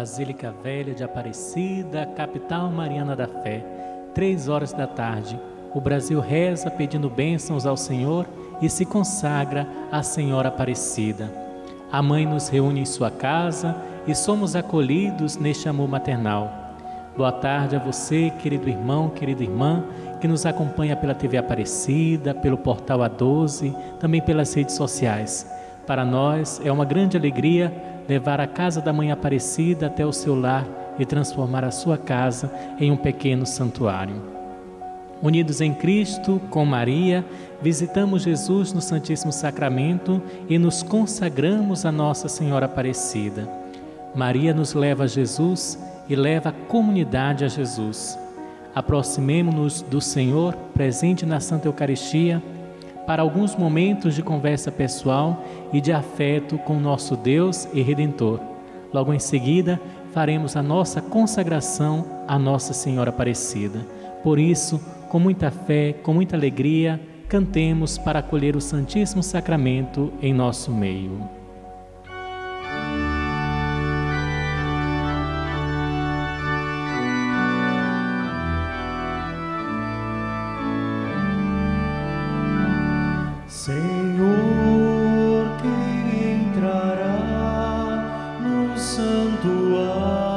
Basílica Velha de Aparecida, capital mariana da fé, três horas da tarde. O Brasil reza pedindo bênçãos ao Senhor e se consagra à Senhora Aparecida. A mãe nos reúne em sua casa e somos acolhidos neste amor maternal. Boa tarde a você, querido irmão, querida irmã, que nos acompanha pela TV Aparecida, pelo portal A12, também pelas redes sociais. Para nós é uma grande alegria levar a casa da Mãe Aparecida até o seu lar e transformar a sua casa em um pequeno santuário. Unidos em Cristo, com Maria, visitamos Jesus no Santíssimo Sacramento e nos consagramos a Nossa Senhora Aparecida. Maria nos leva a Jesus e leva a comunidade a Jesus. Aproximemo-nos do Senhor presente na Santa Eucaristia para alguns momentos de conversa pessoal e de afeto com nosso Deus e Redentor. Logo em seguida, faremos a nossa consagração à Nossa Senhora Aparecida. Por isso, com muita fé, com muita alegria, cantemos para acolher o Santíssimo Sacramento em nosso meio. santuário.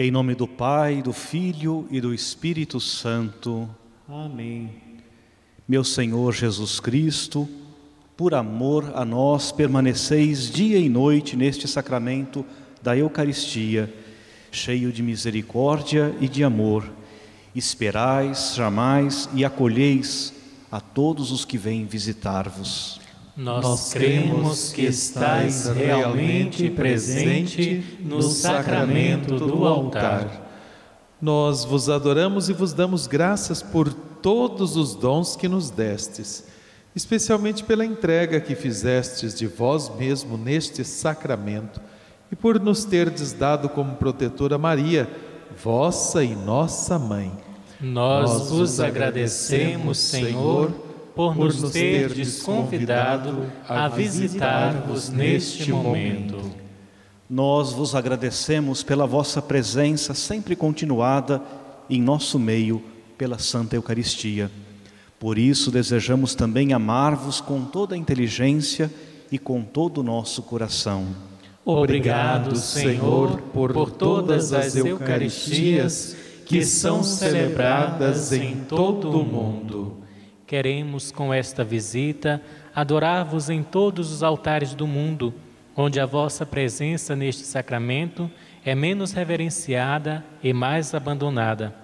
Em nome do Pai, do Filho e do Espírito Santo. Amém. Meu Senhor Jesus Cristo, por amor a nós, permaneceis dia e noite neste sacramento da Eucaristia, cheio de misericórdia e de amor. Esperais, chamais e acolheis a todos os que vêm visitar-vos. Nós cremos que estais realmente presente no sacramento do altar. Nós vos adoramos e vos damos graças por todos os dons que nos destes, especialmente pela entrega que fizestes de vós mesmo neste sacramento e por nos terdes dado como protetora Maria, vossa e nossa mãe. Nós, Nós vos agradecemos, Senhor, por nos ter convidado a visitar-vos neste momento. Nós vos agradecemos pela vossa presença sempre continuada em nosso meio pela Santa Eucaristia. Por isso desejamos também amar-vos com toda a inteligência e com todo o nosso coração. Obrigado, Senhor, por, por todas as Eucaristias que são celebradas em todo o mundo Queremos, com esta visita, adorar-vos em todos os altares do mundo, onde a vossa presença neste sacramento é menos reverenciada e mais abandonada.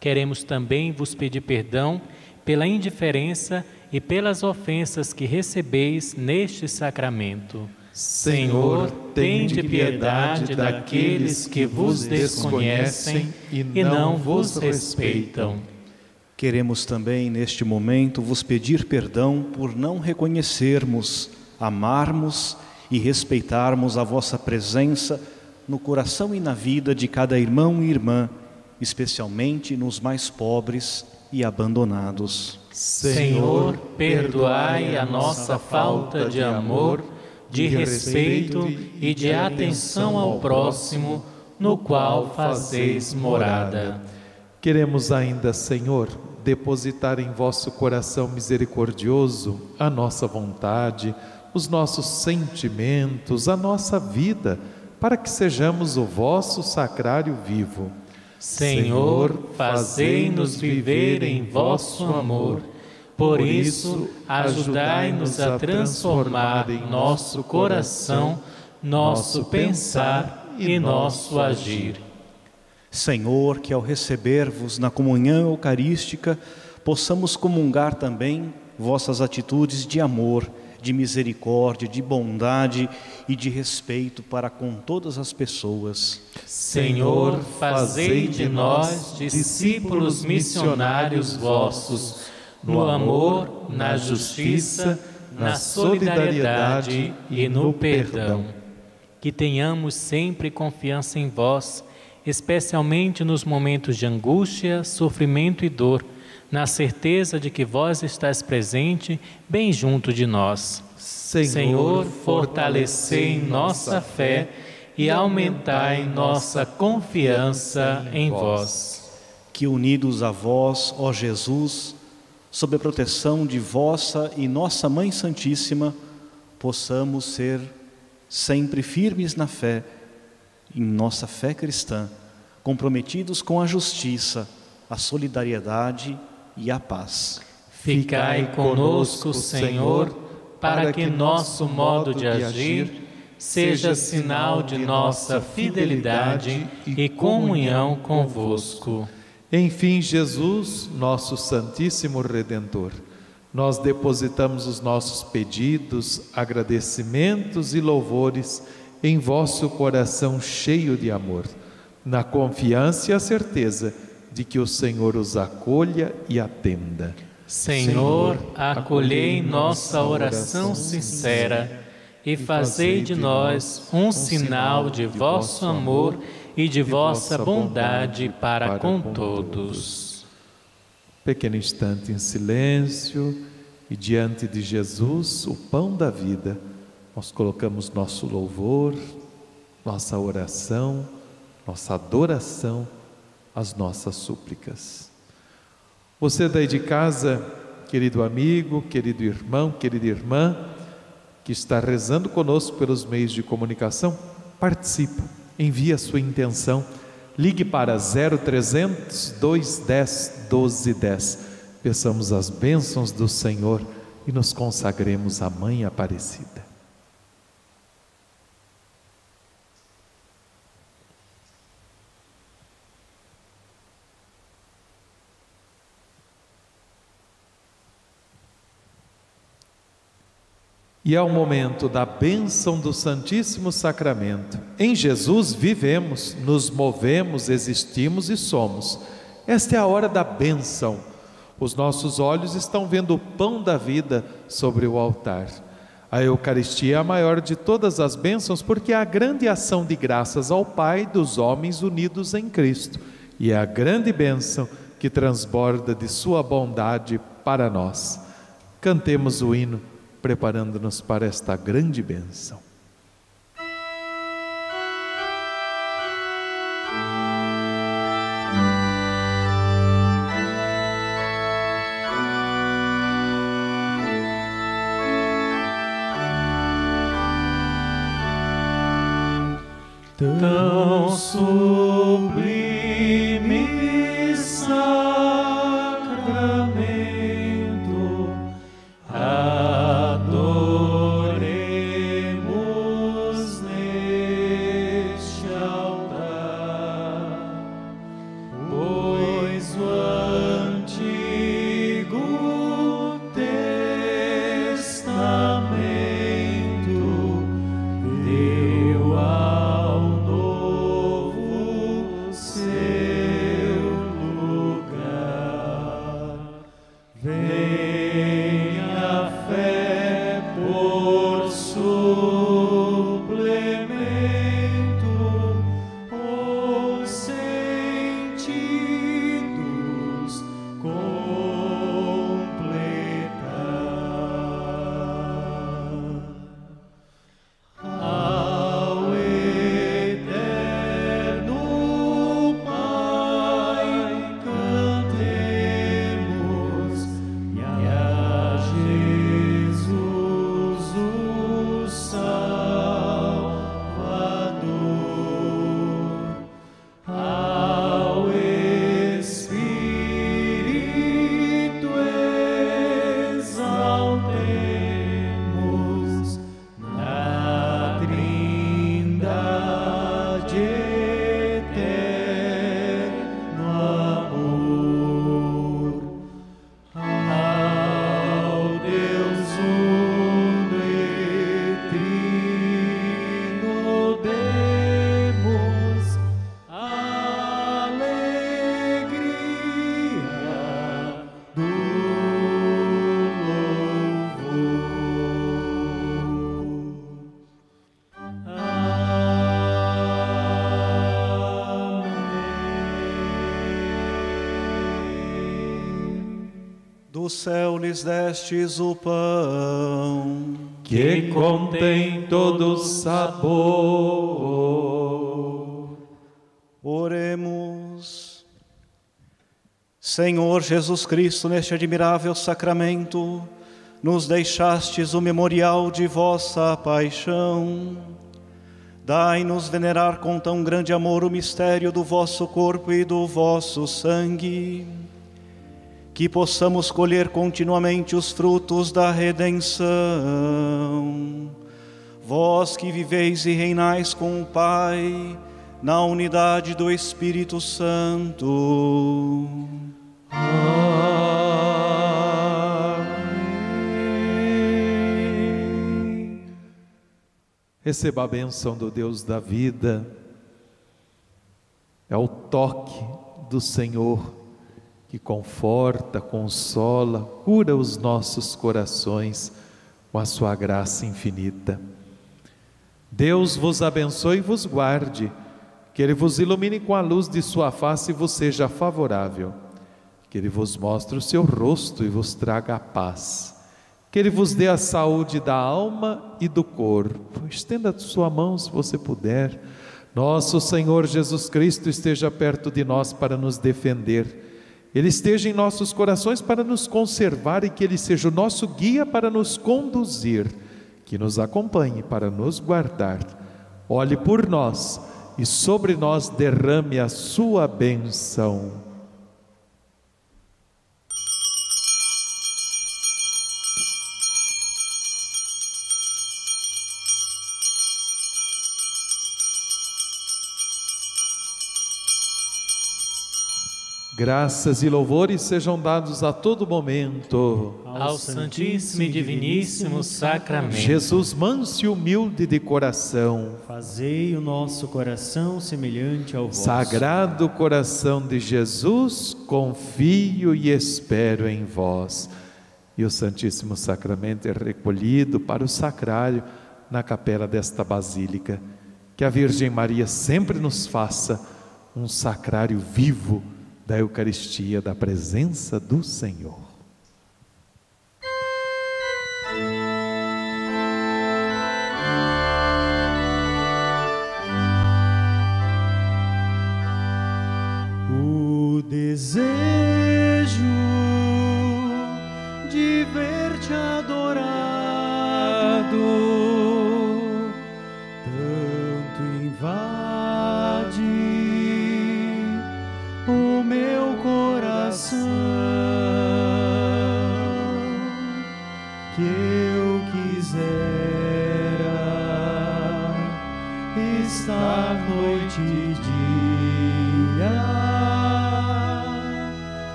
Queremos também vos pedir perdão pela indiferença e pelas ofensas que recebeis neste sacramento. Senhor, tende piedade daqueles que vos desconhecem e não vos respeitam. Queremos também, neste momento, vos pedir perdão por não reconhecermos, amarmos e respeitarmos a vossa presença no coração e na vida de cada irmão e irmã, especialmente nos mais pobres e abandonados. Senhor, perdoai a nossa falta de amor, de respeito e de atenção ao próximo, no qual fazeis morada. Queremos ainda, Senhor, depositar em vosso coração misericordioso a nossa vontade, os nossos sentimentos, a nossa vida, para que sejamos o vosso sacrário vivo. Senhor, fazei-nos viver em vosso amor. Por isso, ajudai-nos a transformar em nosso coração, nosso pensar e nosso agir. Senhor, que ao receber-vos na comunhão eucarística, possamos comungar também vossas atitudes de amor, de misericórdia, de bondade e de respeito para com todas as pessoas. Senhor, fazei de nós discípulos missionários vossos, no amor, na justiça, na solidariedade e no perdão. Que tenhamos sempre confiança em vós, especialmente nos momentos de angústia, sofrimento e dor na certeza de que vós estáis presente bem junto de nós. Senhor, Senhor fortalecei nossa fé e aumentai nossa confiança em vós. Que unidos a vós, ó Jesus, sob a proteção de vossa e nossa Mãe Santíssima, possamos ser sempre firmes na fé, em nossa fé cristã, comprometidos com a justiça, a solidariedade e a paz. Ficai conosco, Senhor, para que nosso modo de agir seja sinal de nossa fidelidade e comunhão convosco. Enfim, Jesus, nosso Santíssimo Redentor, nós depositamos os nossos pedidos, agradecimentos e louvores em vosso coração cheio de amor, na confiança e a certeza de que o Senhor os acolha e atenda. Senhor, acolhei nossa oração sincera e fazei de nós um sinal de vosso amor e de vossa bondade para com todos. Pequeno instante em silêncio e diante de Jesus, o pão da vida, nós colocamos nosso louvor, nossa oração, nossa adoração as nossas súplicas. Você daí de casa, querido amigo, querido irmão, querida irmã, que está rezando conosco pelos meios de comunicação, participe, envie a sua intenção, ligue para 0300 210 1210. Peçamos as bênçãos do Senhor e nos consagremos à Mãe Aparecida. E é o momento da bênção do Santíssimo Sacramento. Em Jesus vivemos, nos movemos, existimos e somos. Esta é a hora da bênção. Os nossos olhos estão vendo o pão da vida sobre o altar. A Eucaristia é a maior de todas as bênçãos porque é a grande ação de graças ao Pai dos homens unidos em Cristo e é a grande bênção que transborda de Sua bondade para nós. Cantemos o hino preparando-nos para esta grande bênção. Tão sublime Do céu lhes destes o pão, que contém todo sabor. Oremos. Senhor Jesus Cristo, neste admirável sacramento, nos deixastes o memorial de vossa paixão. Dai-nos venerar com tão grande amor o mistério do vosso corpo e do vosso sangue, que possamos colher continuamente os frutos da redenção. Vós que viveis e reinais com o Pai, na unidade do Espírito Santo. Receba a bênção do Deus da vida. É o toque do Senhor que conforta, consola, cura os nossos corações com a sua graça infinita. Deus vos abençoe e vos guarde, que Ele vos ilumine com a luz de sua face e vos seja favorável, que Ele vos mostre o seu rosto e vos traga a paz, que Ele vos dê a saúde da alma e do corpo. Estenda a sua mão se você puder. Nosso Senhor Jesus Cristo esteja perto de nós para nos defender. Ele esteja em nossos corações para nos conservar e que Ele seja o nosso guia para nos conduzir, que nos acompanhe para nos guardar. Olhe por nós e sobre nós derrame a sua bênção. Graças e louvores sejam dados a todo momento ao Santíssimo e Diviníssimo Sacramento. Jesus manso e humilde de coração, Fazei o nosso coração semelhante ao vosso. Sagrado coração de Jesus, confio e espero em vós. E o Santíssimo Sacramento é recolhido para o sacrário na capela desta basílica. Que a Virgem Maria sempre nos faça um sacrário vivo da Eucaristia, da presença do Senhor.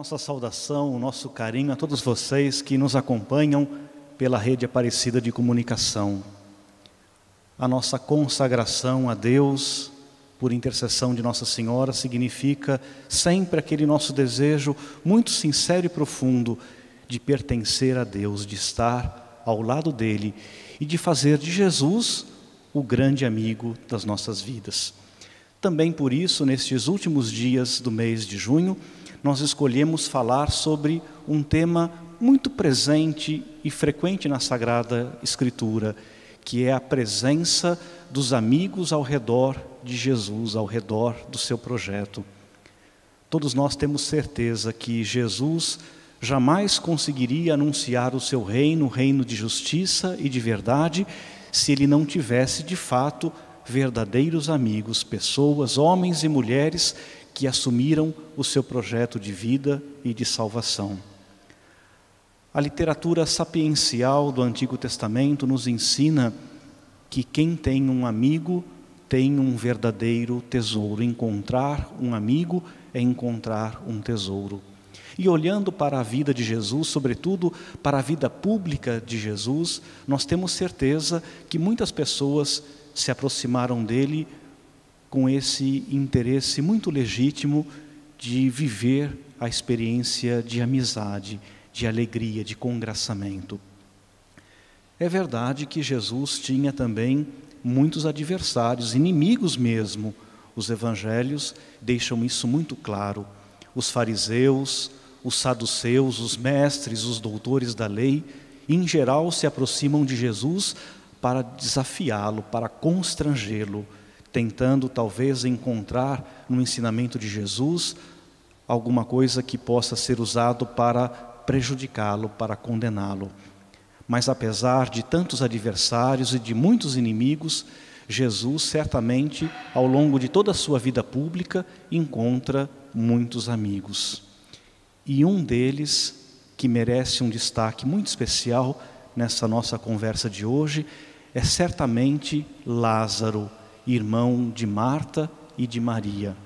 Nossa saudação, o nosso carinho a todos vocês que nos acompanham pela rede Aparecida de Comunicação. A nossa consagração a Deus, por intercessão de Nossa Senhora, significa sempre aquele nosso desejo muito sincero e profundo de pertencer a Deus, de estar ao lado dele e de fazer de Jesus o grande amigo das nossas vidas. Também por isso, nestes últimos dias do mês de junho, nós escolhemos falar sobre um tema muito presente e frequente na Sagrada Escritura, que é a presença dos amigos ao redor de Jesus, ao redor do seu projeto. Todos nós temos certeza que Jesus jamais conseguiria anunciar o seu reino, o reino de justiça e de verdade, se ele não tivesse de fato verdadeiros amigos, pessoas, homens e mulheres que assumiram o seu projeto de vida e de salvação. A literatura sapiencial do Antigo Testamento nos ensina que quem tem um amigo tem um verdadeiro tesouro. Encontrar um amigo é encontrar um tesouro. E olhando para a vida de Jesus, sobretudo para a vida pública de Jesus, nós temos certeza que muitas pessoas se aproximaram dele com esse interesse muito legítimo de viver a experiência de amizade, de alegria, de congraçamento. É verdade que Jesus tinha também muitos adversários, inimigos mesmo. Os evangelhos deixam isso muito claro. Os fariseus, os saduceus, os mestres, os doutores da lei, em geral se aproximam de Jesus para desafiá-lo, para constrangê-lo, tentando talvez encontrar no ensinamento de Jesus alguma coisa que possa ser usado para prejudicá-lo, para condená-lo. Mas apesar de tantos adversários e de muitos inimigos, Jesus certamente, ao longo de toda a sua vida pública, encontra muitos amigos. E um deles, que merece um destaque muito especial nessa nossa conversa de hoje, é certamente Lázaro, irmão de Marta e de Maria.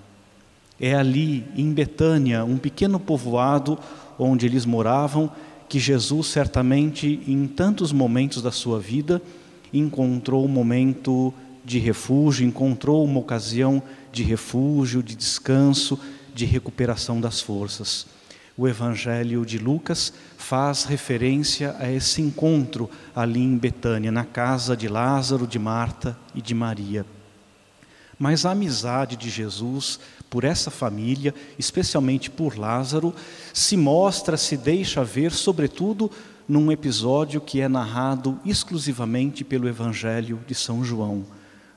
É ali, em Betânia, um pequeno povoado onde eles moravam, que Jesus certamente, em tantos momentos da sua vida, encontrou um momento de refúgio, encontrou uma ocasião de refúgio, de descanso, de recuperação das forças. O Evangelho de Lucas faz referência a esse encontro ali em Betânia, na casa de Lázaro, de Marta e de Maria. Mas a amizade de Jesus por essa família, especialmente por Lázaro, se mostra, se deixa ver, sobretudo, num episódio que é narrado exclusivamente pelo Evangelho de São João.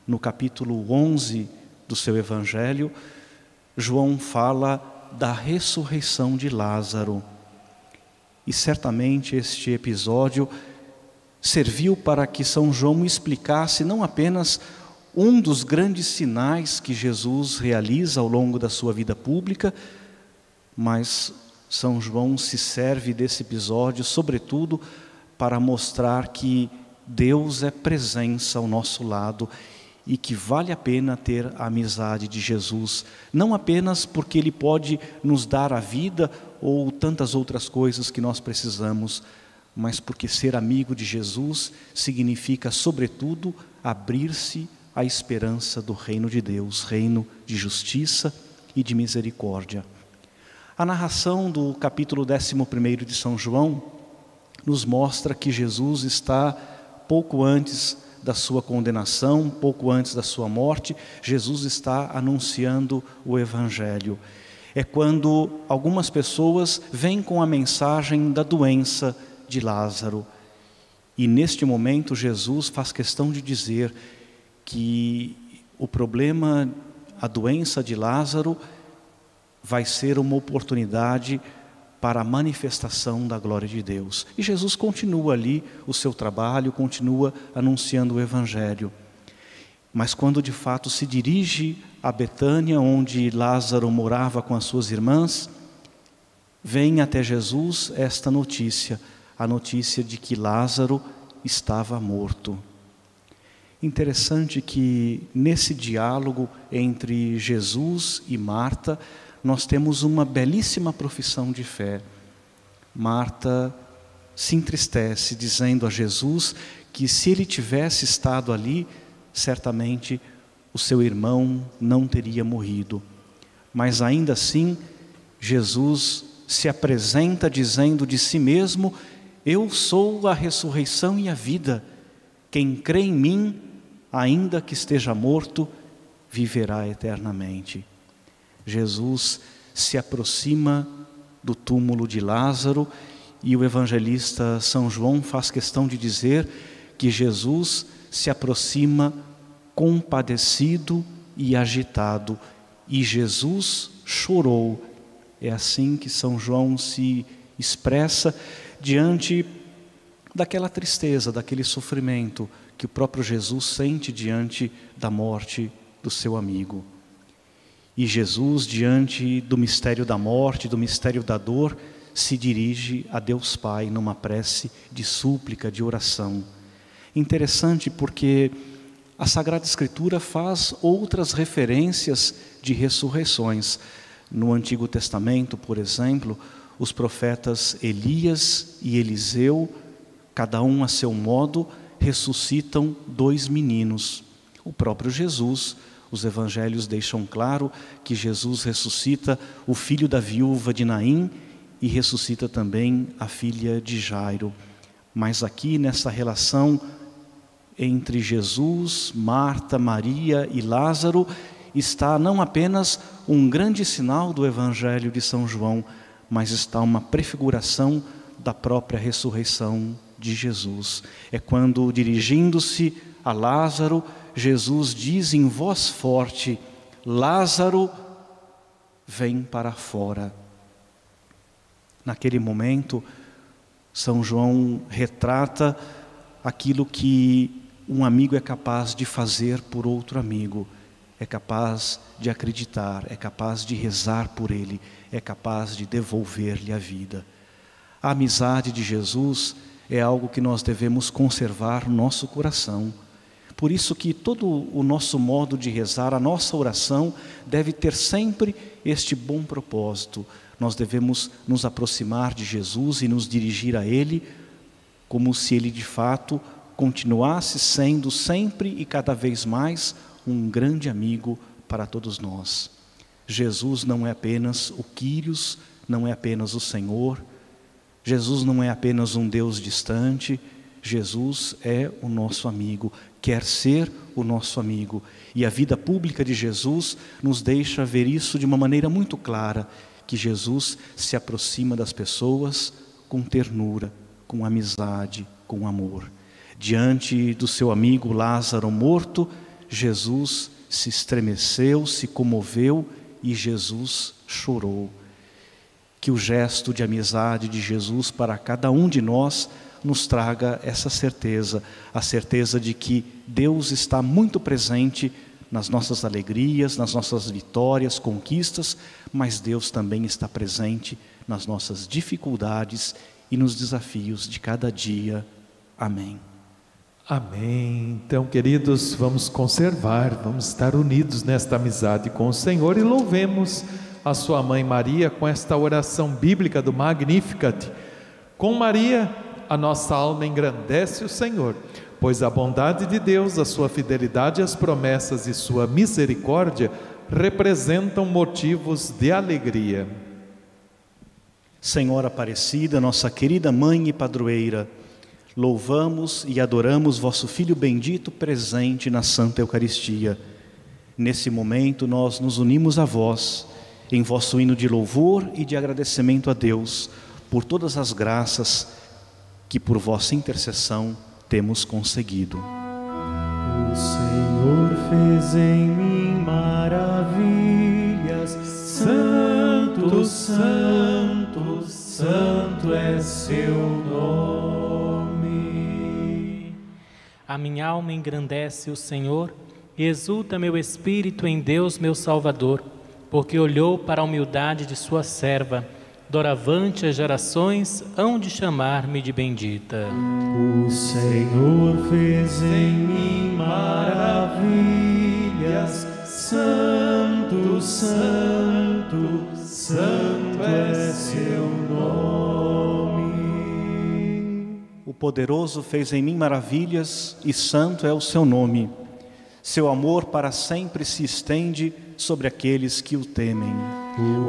No capítulo 11 do seu Evangelho, João fala da ressurreição de Lázaro. E certamente este episódio serviu para que São João explicasse não apenas um dos grandes sinais que Jesus realiza ao longo da sua vida pública, mas São João se serve desse episódio, sobretudo, para mostrar que Deus é presença ao nosso lado e que vale a pena ter a amizade de Jesus, não apenas porque Ele pode nos dar a vida ou tantas outras coisas que nós precisamos, mas porque ser amigo de Jesus significa, sobretudo, abrir-se à esperança do reino de Deus, reino de justiça e de misericórdia. A narração do capítulo 11 de São João nos mostra que Jesus está pouco antes da sua condenação, pouco antes da sua morte, Jesus está anunciando o Evangelho. É quando algumas pessoas vêm com a mensagem da doença de Lázaro. E neste momento, Jesus faz questão de dizer que o problema, a doença de Lázaro, vai ser uma oportunidade para a manifestação da glória de Deus. E Jesus continua ali o seu trabalho, continua anunciando o Evangelho. Mas quando de fato se dirige a Betânia, onde Lázaro morava com as suas irmãs, vem até Jesus esta notícia, a notícia de que Lázaro estava morto. Interessante que nesse diálogo entre Jesus e Marta, nós temos uma belíssima profissão de fé. Marta se entristece, dizendo a Jesus que se ele tivesse estado ali, certamente o seu irmão não teria morrido. Mas ainda assim, Jesus se apresenta dizendo de si mesmo: Eu sou a ressurreição e a vida. Quem crê em mim, ainda que esteja morto, viverá eternamente. Jesus se aproxima do túmulo de Lázaro e o evangelista São João faz questão de dizer que Jesus se aproxima compadecido e agitado, e Jesus chorou. É assim que São João se expressa diante daquela tristeza, daquele sofrimento que o próprio Jesus sente diante da morte do seu amigo. E Jesus, diante do mistério da morte, do mistério da dor, se dirige a Deus Pai numa prece de súplica, de oração. Interessante porque a Sagrada Escritura faz outras referências de ressurreições. No Antigo Testamento, por exemplo, os profetas Elias e Eliseu, cada um a seu modo, ressuscitam dois meninos. O próprio Jesus os evangelhos deixam claro que Jesus ressuscita o filho da viúva de Naim e ressuscita também a filha de Jairo. Mas aqui nessa relação entre Jesus, Marta, Maria e Lázaro está não apenas um grande sinal do Evangelho de São João, mas está uma prefiguração da própria ressurreição de Jesus. É quando, dirigindo-se a Lázaro, Jesus diz em voz forte: Lázaro, vem para fora. Naquele momento, São João retrata aquilo que um amigo é capaz de fazer por outro amigo, é capaz de acreditar, é capaz de rezar por ele, é capaz de devolver-lhe a vida. A amizade de Jesus é algo que nós devemos conservar no nosso coração. Por isso que todo o nosso modo de rezar, a nossa oração deve ter sempre este bom propósito nós devemos nos aproximar de Jesus e nos dirigir a Ele como se Ele de fato continuasse sendo sempre e cada vez mais um grande amigo para todos nós. Jesus não é apenas o Quírios, não é apenas o Senhor, Jesus não é apenas um Deus distante, Jesus é o nosso amigo, quer ser o nosso amigo. E a vida pública de Jesus nos deixa ver isso de uma maneira muito clara que Jesus se aproxima das pessoas com ternura, com amizade, com amor. Diante do seu amigo Lázaro morto, Jesus se estremeceu, se comoveu e Jesus chorou. Que o gesto de amizade de Jesus para cada um de nós nos traga essa certeza, a certeza de que Deus está muito presente nas nossas alegrias, nas nossas vitórias, conquistas, mas Deus também está presente nas nossas dificuldades e nos desafios de cada dia. Amém. Amém. Então, queridos, vamos conservar, vamos estar unidos nesta amizade com o Senhor e louvemos a sua mãe Maria com esta oração bíblica do Magnificat. Com Maria, a nossa alma engrandece o Senhor pois a bondade de Deus, a sua fidelidade às promessas e sua misericórdia representam motivos de alegria. Senhora Aparecida, nossa querida mãe e padroeira, louvamos e adoramos vosso Filho bendito presente na Santa Eucaristia. Nesse momento, nós nos unimos a vós em vosso hino de louvor e de agradecimento a Deus por todas as graças que por vossa intercessão temos conseguido. O Senhor fez em mim maravilhas, Santo, Santo, Santo é seu nome. A minha alma engrandece o Senhor e exulta meu espírito em Deus, meu Salvador, porque olhou para a humildade de sua serva doravante as gerações hão de chamar-me de bendita. O Senhor fez em mim maravilhas, Santo, Santo, Santo é seu nome. O poderoso fez em mim maravilhas e santo é o seu nome. Seu amor para sempre se estende sobre aqueles que o temem.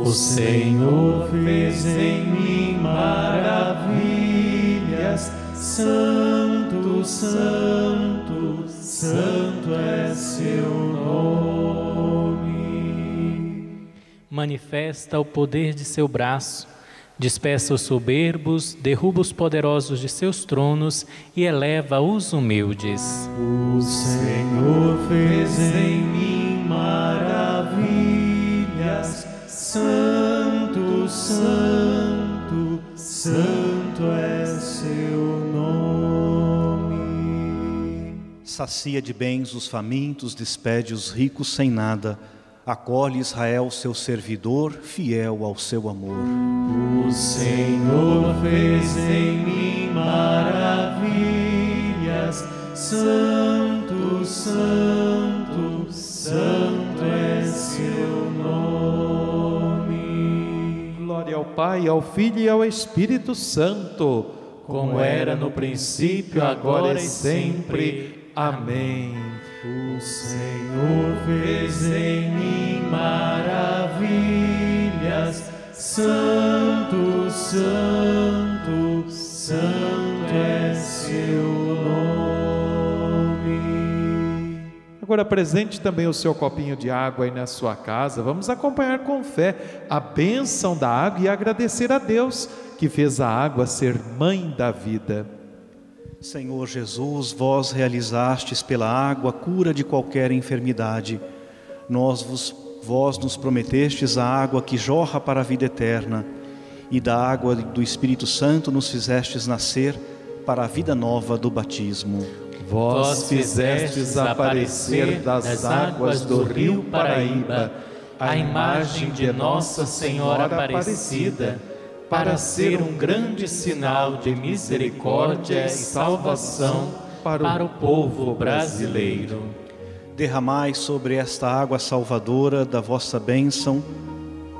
O Senhor fez em mim maravilhas, Santo, Santo, Santo é seu nome. Manifesta o poder de seu braço, despeça os soberbos, derruba os poderosos de seus tronos e eleva os humildes. O Senhor fez em mim maravilhas, Santo, Santo, Santo é seu nome. Sacia de bens os famintos, despede os ricos sem nada. Acolhe Israel, seu servidor, fiel ao seu amor. O Senhor fez em mim maravilhas, Santo, Santo, Santo é seu nome. Pai, ao Filho e ao Espírito Santo, como era no princípio, agora e sempre. Amém. O Senhor fez em mim maravilhas, Santo, Santo, Santo é Agora apresente também o seu copinho de água aí na sua casa. Vamos acompanhar com fé a bênção da água e agradecer a Deus que fez a água ser mãe da vida. Senhor Jesus, vós realizastes pela água a cura de qualquer enfermidade. Nós vos, vós nos prometestes a água que jorra para a vida eterna, e da água do Espírito Santo nos fizestes nascer para a vida nova do batismo. Vós fizestes aparecer das águas do rio Paraíba a imagem de Nossa Senhora Aparecida para ser um grande sinal de misericórdia e salvação para o povo brasileiro. Derramai sobre esta água salvadora da vossa bênção,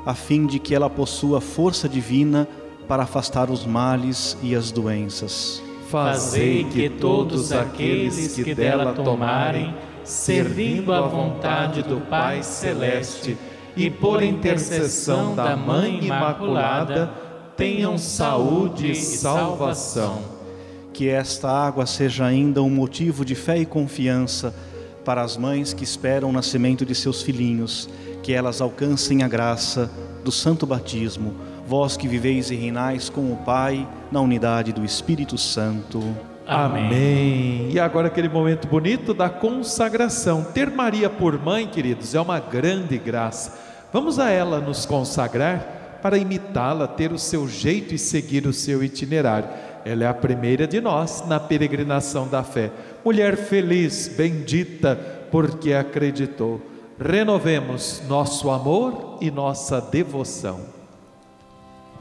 a fim de que ela possua força divina para afastar os males e as doenças. Fazei que todos aqueles que dela tomarem, servindo à vontade do Pai Celeste e por intercessão da Mãe Imaculada, tenham saúde e salvação. Que esta água seja ainda um motivo de fé e confiança para as mães que esperam o nascimento de seus filhinhos, que elas alcancem a graça do santo batismo, vós que viveis e reinais com o Pai na unidade do Espírito Santo. Amém. Amém. E agora aquele momento bonito da consagração. Ter Maria por mãe, queridos, é uma grande graça. Vamos a ela nos consagrar para imitá-la, ter o seu jeito e seguir o seu itinerário. Ela é a primeira de nós na peregrinação da fé. Mulher feliz, bendita, porque acreditou. Renovemos nosso amor e nossa devoção.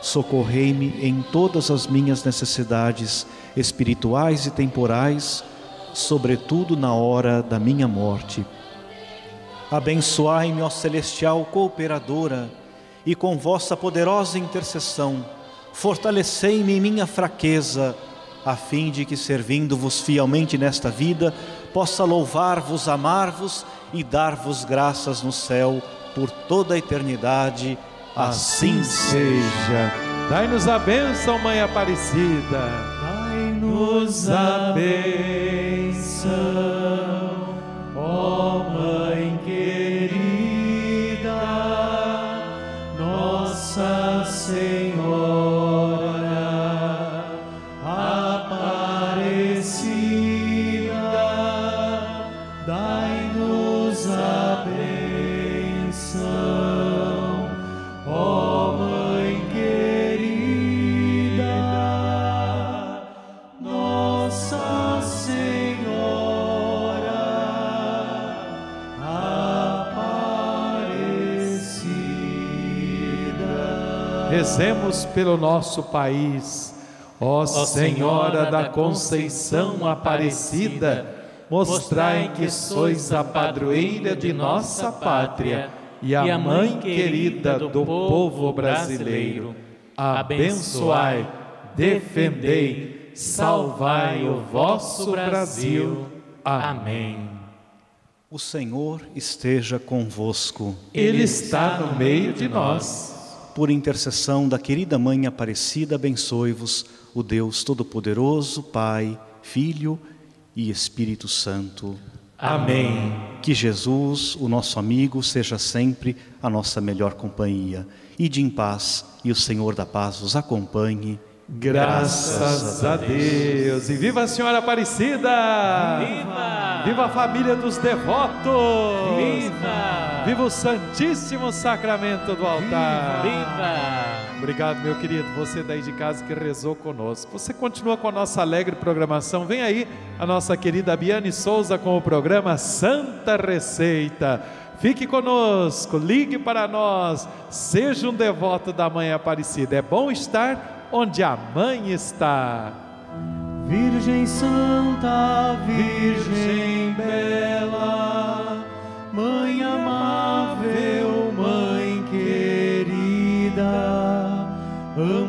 Socorrei-me em todas as minhas necessidades espirituais e temporais, sobretudo na hora da minha morte. Abençoai-me, ó celestial cooperadora, e com vossa poderosa intercessão, fortalecei-me em minha fraqueza, a fim de que, servindo-vos fielmente nesta vida, possa louvar-vos, amar-vos e dar-vos graças no céu por toda a eternidade. Assim, seja. Dai-nos a bênção, Mãe Aparecida. Dai-nos a bênção, Rezemos pelo nosso país. Ó Senhora da Conceição Aparecida, mostrai que sois a padroeira de nossa pátria e a mãe querida do povo brasileiro. Abençoai, defendei, salvai o vosso Brasil. Amém. O Senhor esteja convosco. Ele está no meio de nós por intercessão da querida Mãe Aparecida, abençoe-vos o Deus Todo-Poderoso, Pai, Filho e Espírito Santo. Amém. Que Jesus, o nosso amigo, seja sempre a nossa melhor companhia. Ide em paz e o Senhor da paz vos acompanhe Graças a Deus. E viva a Senhora Aparecida! Viva! Viva a família dos devotos! Viva! Viva o Santíssimo Sacramento do altar! Viva! Obrigado, meu querido, você daí de casa que rezou conosco. Você continua com a nossa alegre programação. Vem aí a nossa querida Biane Souza com o programa Santa Receita. Fique conosco, ligue para nós, seja um devoto da Mãe Aparecida. É bom estar onde a mãe está. Virgem Santa, Virgem Bela, Mãe amável